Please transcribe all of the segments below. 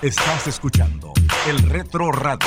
Estás escuchando el Retro Radio.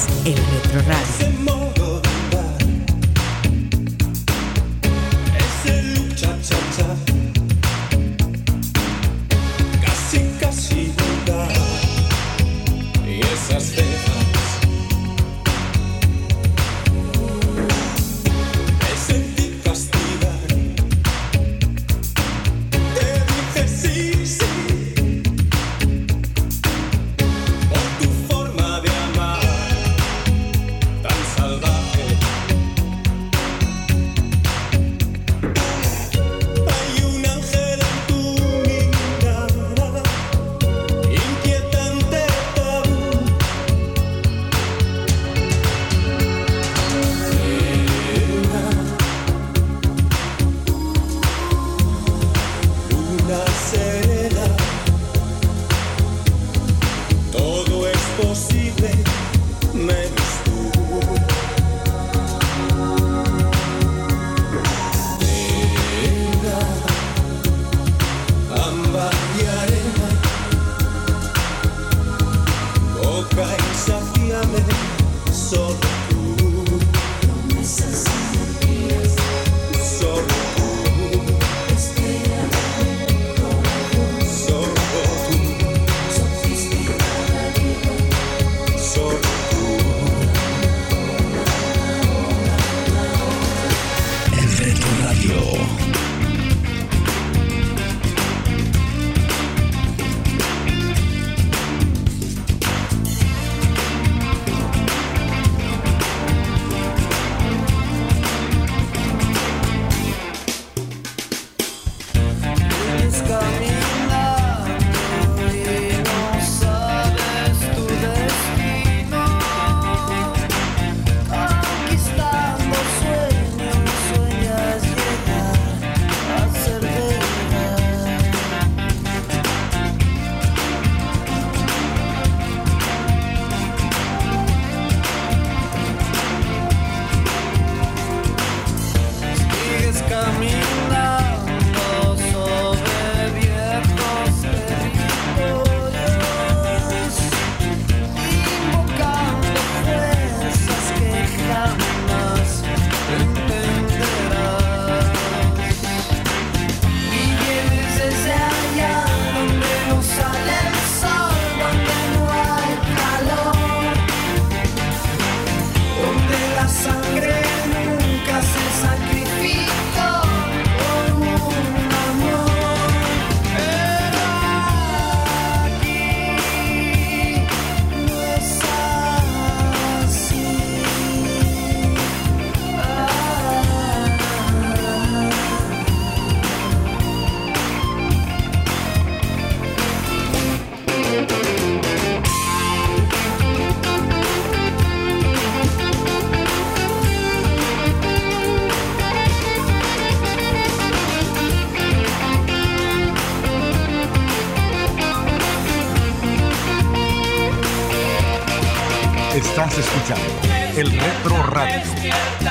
Salvar. Retro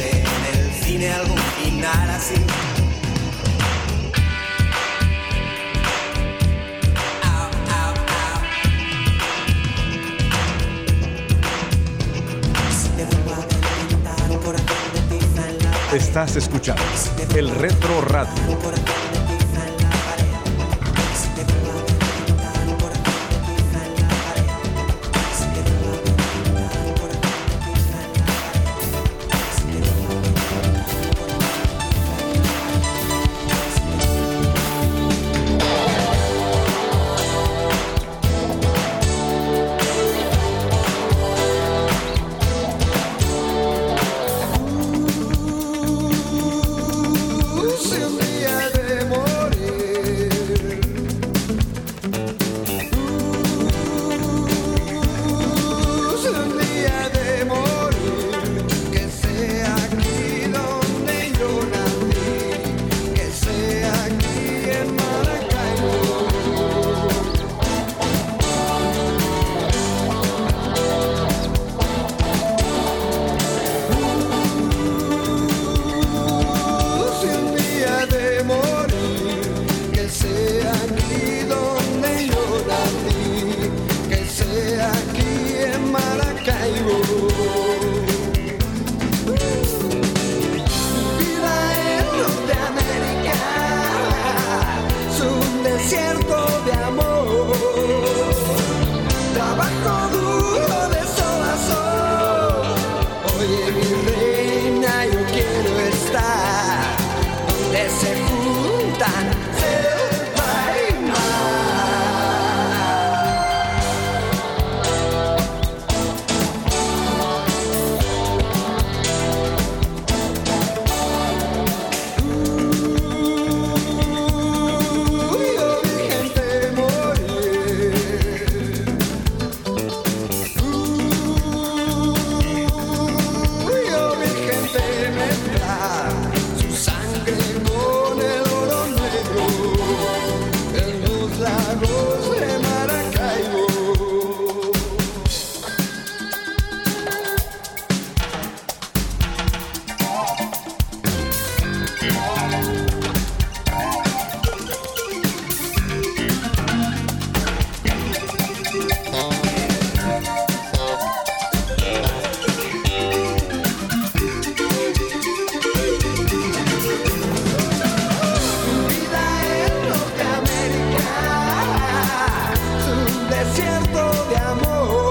en el cine algún final así. Estás escuchando el Retro Radio. desierto de amor.